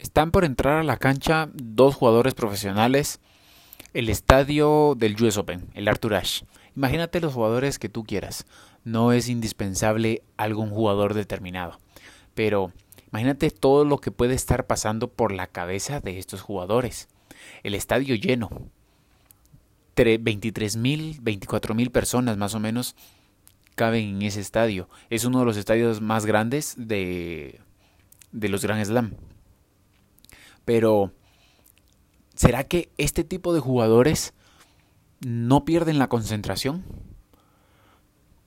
Están por entrar a la cancha dos jugadores profesionales. El estadio del US Open, el Arthur Ashe. Imagínate los jugadores que tú quieras. No es indispensable algún jugador determinado. Pero imagínate todo lo que puede estar pasando por la cabeza de estos jugadores. El estadio lleno. 23 mil, 24 mil personas más o menos caben en ese estadio. Es uno de los estadios más grandes de, de los Grand Slam. Pero, ¿será que este tipo de jugadores no pierden la concentración?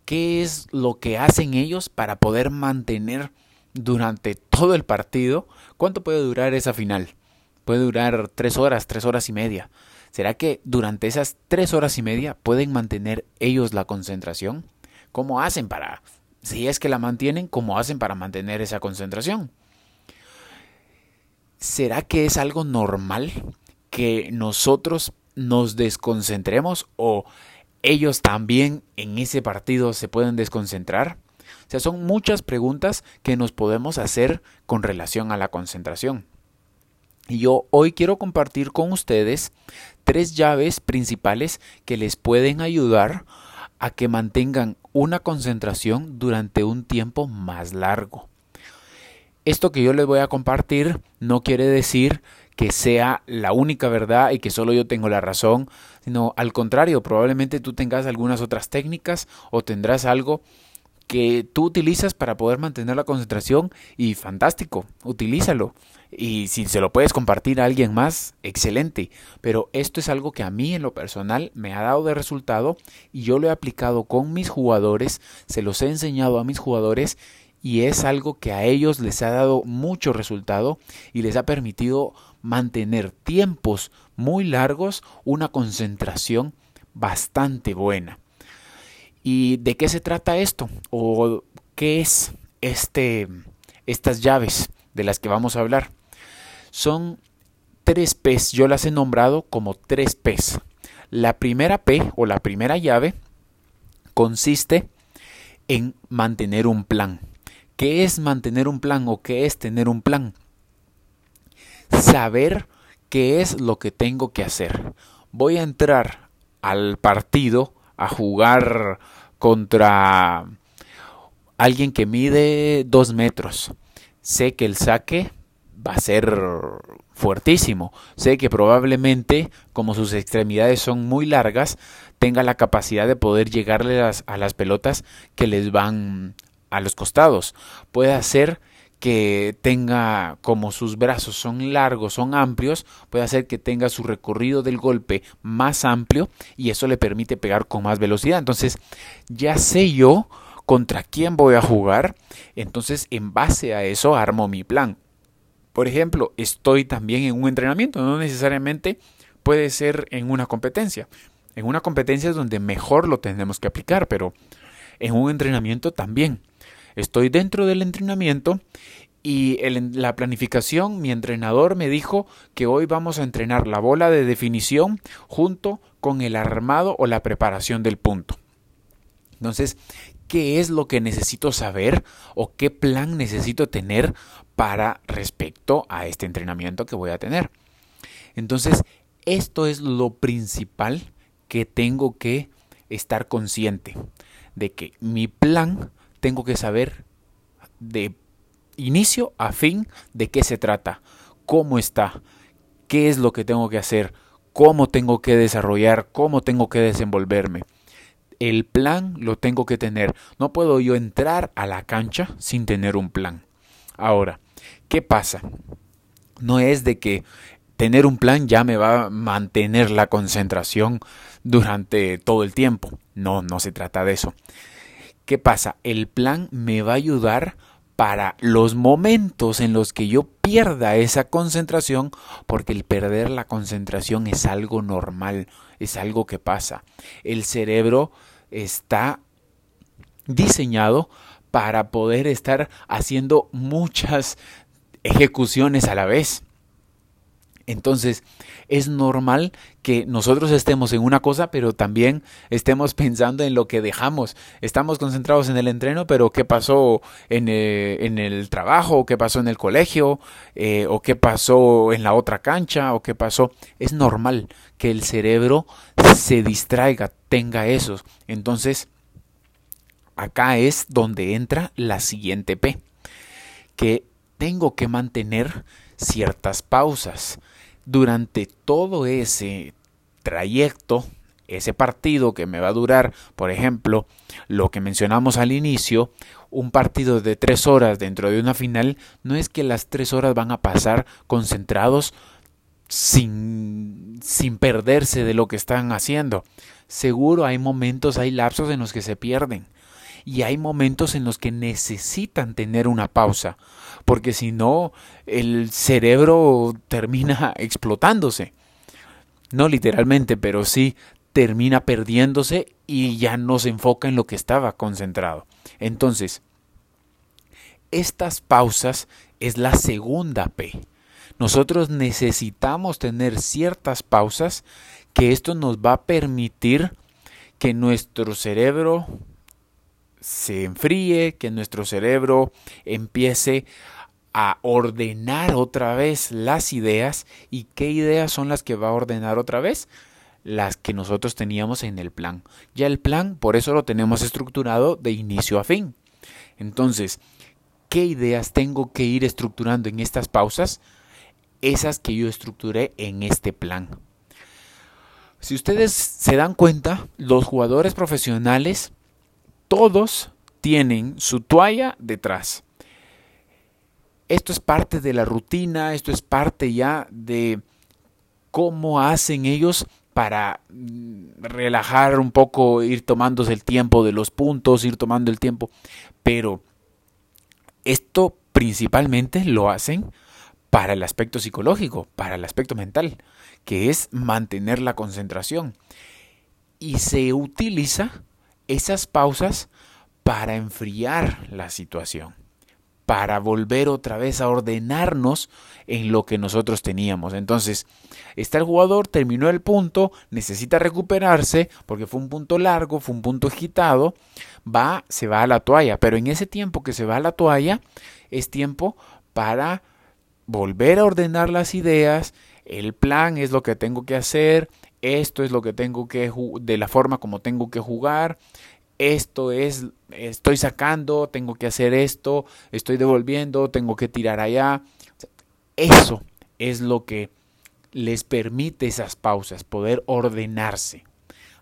¿Qué es lo que hacen ellos para poder mantener durante todo el partido? ¿Cuánto puede durar esa final? Puede durar tres horas, tres horas y media. ¿Será que durante esas tres horas y media pueden mantener ellos la concentración? ¿Cómo hacen para, si es que la mantienen, cómo hacen para mantener esa concentración? ¿Será que es algo normal que nosotros nos desconcentremos o ellos también en ese partido se pueden desconcentrar? O sea, son muchas preguntas que nos podemos hacer con relación a la concentración. Y yo hoy quiero compartir con ustedes tres llaves principales que les pueden ayudar a que mantengan una concentración durante un tiempo más largo. Esto que yo les voy a compartir no quiere decir que sea la única verdad y que solo yo tengo la razón, sino al contrario, probablemente tú tengas algunas otras técnicas o tendrás algo que tú utilizas para poder mantener la concentración y fantástico, utilízalo. Y si se lo puedes compartir a alguien más, excelente. Pero esto es algo que a mí en lo personal me ha dado de resultado y yo lo he aplicado con mis jugadores, se los he enseñado a mis jugadores y es algo que a ellos les ha dado mucho resultado y les ha permitido mantener tiempos muy largos una concentración bastante buena. ¿Y de qué se trata esto? ¿O qué es este, estas llaves de las que vamos a hablar? Son tres P's, yo las he nombrado como tres P's. La primera P o la primera llave consiste en mantener un plan. ¿Qué es mantener un plan o qué es tener un plan? Saber qué es lo que tengo que hacer. Voy a entrar al partido a jugar contra alguien que mide dos metros. Sé que el saque va a ser fuertísimo. Sé que probablemente, como sus extremidades son muy largas, tenga la capacidad de poder llegarle a las pelotas que les van a los costados. Puede hacer que tenga, como sus brazos son largos, son amplios, puede hacer que tenga su recorrido del golpe más amplio y eso le permite pegar con más velocidad. Entonces, ya sé yo contra quién voy a jugar, entonces en base a eso armo mi plan. Por ejemplo, estoy también en un entrenamiento, no necesariamente puede ser en una competencia. En una competencia es donde mejor lo tenemos que aplicar, pero en un entrenamiento también. Estoy dentro del entrenamiento y la planificación mi entrenador me dijo que hoy vamos a entrenar la bola de definición junto con el armado o la preparación del punto. Entonces, ¿qué es lo que necesito saber o qué plan necesito tener para respecto a este entrenamiento que voy a tener? Entonces, esto es lo principal que tengo que estar consciente de que mi plan tengo que saber de inicio a fin de qué se trata, cómo está, qué es lo que tengo que hacer, cómo tengo que desarrollar, cómo tengo que desenvolverme. El plan lo tengo que tener. No puedo yo entrar a la cancha sin tener un plan. Ahora, ¿qué pasa? No es de que tener un plan ya me va a mantener la concentración durante todo el tiempo. No, no se trata de eso. ¿Qué pasa? El plan me va a ayudar para los momentos en los que yo pierda esa concentración, porque el perder la concentración es algo normal, es algo que pasa. El cerebro está diseñado para poder estar haciendo muchas ejecuciones a la vez. Entonces, es normal que nosotros estemos en una cosa, pero también estemos pensando en lo que dejamos. Estamos concentrados en el entreno, pero ¿qué pasó en el, eh, el trabajo? ¿Qué pasó en el colegio? Eh, ¿O qué pasó en la otra cancha? ¿O qué pasó? Es normal que el cerebro se distraiga, tenga esos. Entonces, acá es donde entra la siguiente P, que tengo que mantener ciertas pausas durante todo ese trayecto, ese partido que me va a durar, por ejemplo, lo que mencionamos al inicio, un partido de tres horas dentro de una final, no es que las tres horas van a pasar concentrados sin, sin perderse de lo que están haciendo. Seguro hay momentos, hay lapsos en los que se pierden y hay momentos en los que necesitan tener una pausa, porque si no, el cerebro termina explotándose. No literalmente, pero sí termina perdiéndose y ya no se enfoca en lo que estaba concentrado. Entonces, estas pausas es la segunda P. Nosotros necesitamos tener ciertas pausas que esto nos va a permitir que nuestro cerebro se enfríe, que nuestro cerebro empiece a ordenar otra vez las ideas. ¿Y qué ideas son las que va a ordenar otra vez? Las que nosotros teníamos en el plan. Ya el plan, por eso lo tenemos estructurado de inicio a fin. Entonces, ¿qué ideas tengo que ir estructurando en estas pausas? Esas que yo estructuré en este plan. Si ustedes se dan cuenta, los jugadores profesionales todos tienen su toalla detrás. Esto es parte de la rutina, esto es parte ya de cómo hacen ellos para mm, relajar un poco, ir tomándose el tiempo de los puntos, ir tomando el tiempo. Pero esto principalmente lo hacen para el aspecto psicológico, para el aspecto mental, que es mantener la concentración. Y se utiliza esas pausas para enfriar la situación, para volver otra vez a ordenarnos en lo que nosotros teníamos. Entonces, está el jugador, terminó el punto, necesita recuperarse porque fue un punto largo, fue un punto agitado, va, se va a la toalla, pero en ese tiempo que se va a la toalla es tiempo para volver a ordenar las ideas, el plan es lo que tengo que hacer, esto es lo que tengo que de la forma como tengo que jugar, esto es estoy sacando, tengo que hacer esto, estoy devolviendo, tengo que tirar allá. Eso es lo que les permite esas pausas, poder ordenarse.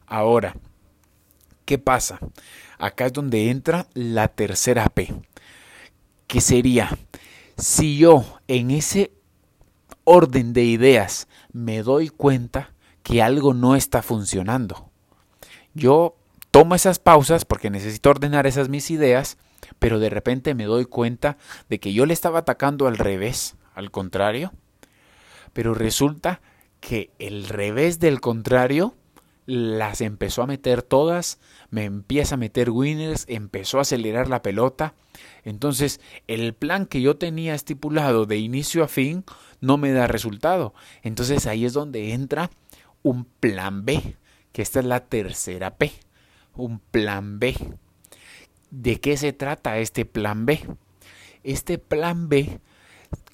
Ahora, ¿qué pasa? Acá es donde entra la tercera P, que sería, si yo en ese orden de ideas me doy cuenta que algo no está funcionando. Yo tomo esas pausas porque necesito ordenar esas mis ideas, pero de repente me doy cuenta de que yo le estaba atacando al revés, al contrario, pero resulta que el revés del contrario las empezó a meter todas, me empieza a meter winners, empezó a acelerar la pelota. Entonces, el plan que yo tenía estipulado de inicio a fin no me da resultado. Entonces ahí es donde entra un plan B, que esta es la tercera P, un plan B. ¿De qué se trata este plan B? Este plan B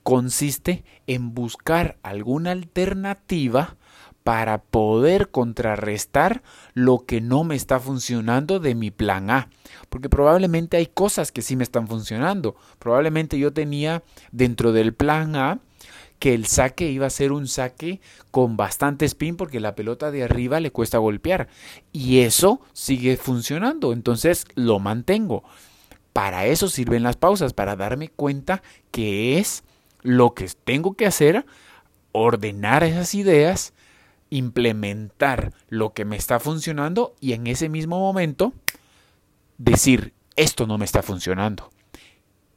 consiste en buscar alguna alternativa para poder contrarrestar lo que no me está funcionando de mi plan A. Porque probablemente hay cosas que sí me están funcionando. Probablemente yo tenía dentro del plan A que el saque iba a ser un saque con bastante spin porque la pelota de arriba le cuesta golpear. Y eso sigue funcionando, entonces lo mantengo. Para eso sirven las pausas, para darme cuenta que es lo que tengo que hacer, ordenar esas ideas, implementar lo que me está funcionando y en ese mismo momento decir, esto no me está funcionando.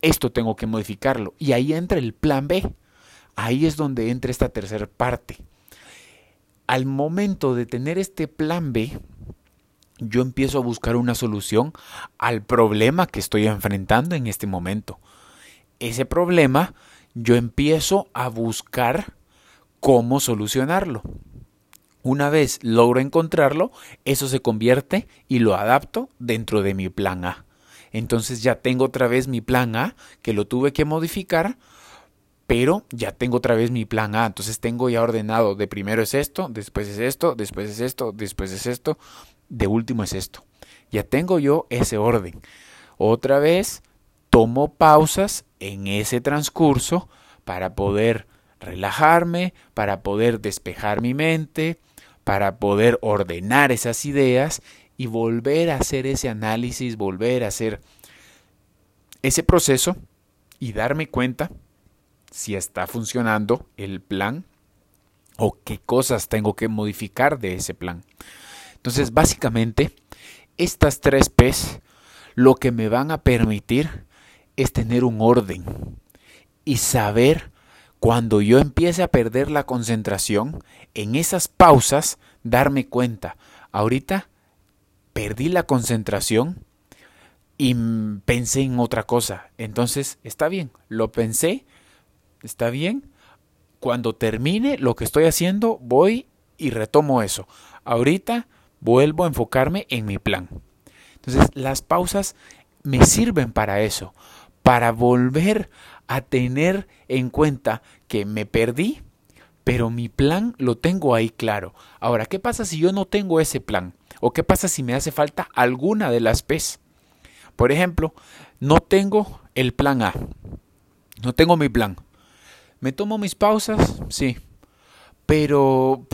Esto tengo que modificarlo. Y ahí entra el plan B. Ahí es donde entra esta tercera parte. Al momento de tener este plan B, yo empiezo a buscar una solución al problema que estoy enfrentando en este momento. Ese problema yo empiezo a buscar cómo solucionarlo. Una vez logro encontrarlo, eso se convierte y lo adapto dentro de mi plan A. Entonces ya tengo otra vez mi plan A, que lo tuve que modificar, pero ya tengo otra vez mi plan A. Entonces tengo ya ordenado de primero es esto, después es esto, después es esto, después es esto, de último es esto. Ya tengo yo ese orden. Otra vez tomo pausas en ese transcurso para poder relajarme, para poder despejar mi mente, para poder ordenar esas ideas y volver a hacer ese análisis, volver a hacer ese proceso y darme cuenta si está funcionando el plan o qué cosas tengo que modificar de ese plan. Entonces, básicamente, estas tres P's lo que me van a permitir es tener un orden y saber cuando yo empiece a perder la concentración, en esas pausas, darme cuenta, ahorita perdí la concentración y pensé en otra cosa. Entonces, está bien, lo pensé, está bien. Cuando termine lo que estoy haciendo, voy y retomo eso. Ahorita vuelvo a enfocarme en mi plan. Entonces, las pausas me sirven para eso, para volver a tener en cuenta que me perdí, pero mi plan lo tengo ahí claro. Ahora, ¿qué pasa si yo no tengo ese plan? ¿O qué pasa si me hace falta alguna de las P's? Por ejemplo, no tengo el plan A. No tengo mi plan. ¿Me tomo mis pausas? Sí. Pero,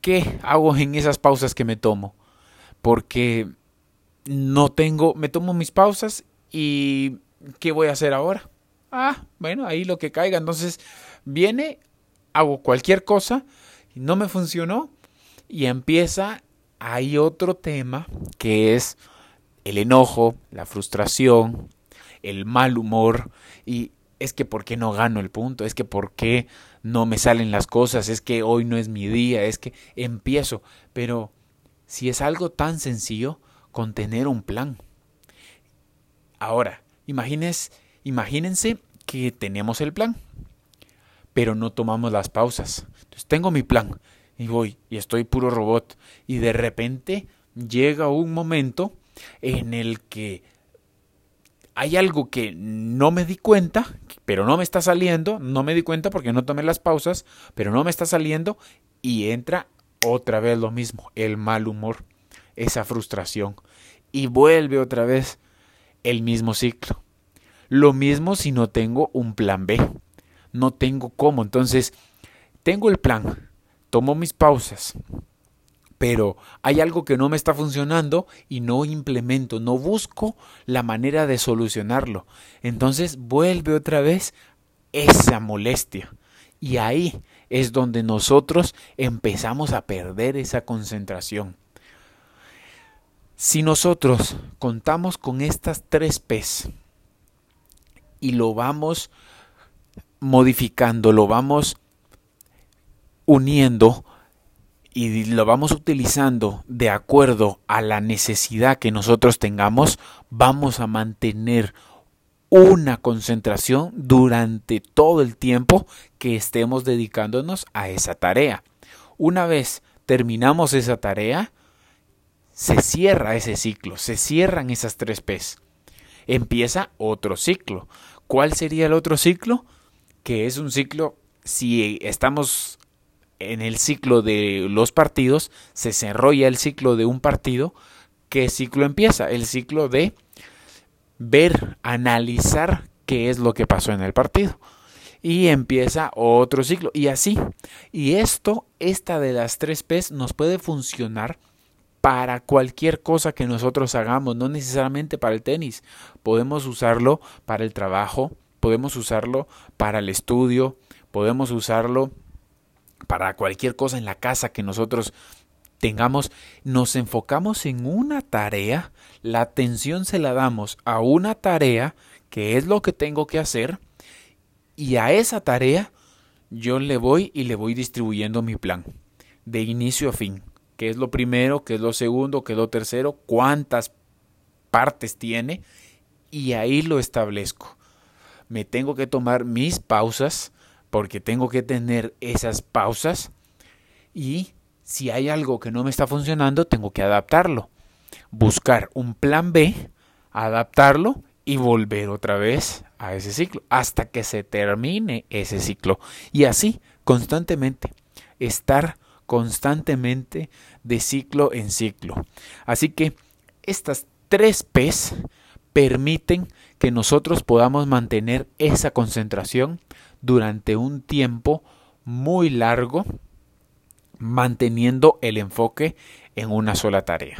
¿qué hago en esas pausas que me tomo? Porque no tengo, me tomo mis pausas y ¿qué voy a hacer ahora? Ah, bueno, ahí lo que caiga. Entonces viene, hago cualquier cosa, no me funcionó y empieza, hay otro tema que es el enojo, la frustración, el mal humor y es que por qué no gano el punto, es que por qué no me salen las cosas, es que hoy no es mi día, es que empiezo, pero si es algo tan sencillo con tener un plan. Ahora, imagines, imagínense que tenemos el plan, pero no tomamos las pausas. Entonces tengo mi plan y voy y estoy puro robot y de repente llega un momento en el que hay algo que no me di cuenta, pero no me está saliendo, no me di cuenta porque no tomé las pausas, pero no me está saliendo y entra otra vez lo mismo, el mal humor, esa frustración y vuelve otra vez el mismo ciclo. Lo mismo si no tengo un plan B, no tengo cómo, entonces tengo el plan, tomo mis pausas, pero hay algo que no me está funcionando y no implemento, no busco la manera de solucionarlo. Entonces vuelve otra vez esa molestia. Y ahí es donde nosotros empezamos a perder esa concentración. Si nosotros contamos con estas tres P's y lo vamos modificando, lo vamos uniendo, y lo vamos utilizando de acuerdo a la necesidad que nosotros tengamos, vamos a mantener una concentración durante todo el tiempo que estemos dedicándonos a esa tarea. Una vez terminamos esa tarea, se cierra ese ciclo, se cierran esas tres P's. Empieza otro ciclo. ¿Cuál sería el otro ciclo? Que es un ciclo, si estamos en el ciclo de los partidos, se desarrolla el ciclo de un partido. ¿Qué ciclo empieza? El ciclo de ver, analizar qué es lo que pasó en el partido. Y empieza otro ciclo. Y así. Y esto, esta de las tres P's, nos puede funcionar para cualquier cosa que nosotros hagamos, no necesariamente para el tenis. Podemos usarlo para el trabajo, podemos usarlo para el estudio, podemos usarlo para cualquier cosa en la casa que nosotros tengamos, nos enfocamos en una tarea, la atención se la damos a una tarea, que es lo que tengo que hacer, y a esa tarea yo le voy y le voy distribuyendo mi plan, de inicio a fin. ¿Qué es lo primero? ¿Qué es lo segundo? ¿Qué es lo tercero? ¿Cuántas partes tiene? Y ahí lo establezco. Me tengo que tomar mis pausas porque tengo que tener esas pausas y si hay algo que no me está funcionando, tengo que adaptarlo. Buscar un plan B, adaptarlo y volver otra vez a ese ciclo hasta que se termine ese ciclo. Y así, constantemente, estar constantemente de ciclo en ciclo. Así que estas tres P's permiten que nosotros podamos mantener esa concentración durante un tiempo muy largo, manteniendo el enfoque en una sola tarea.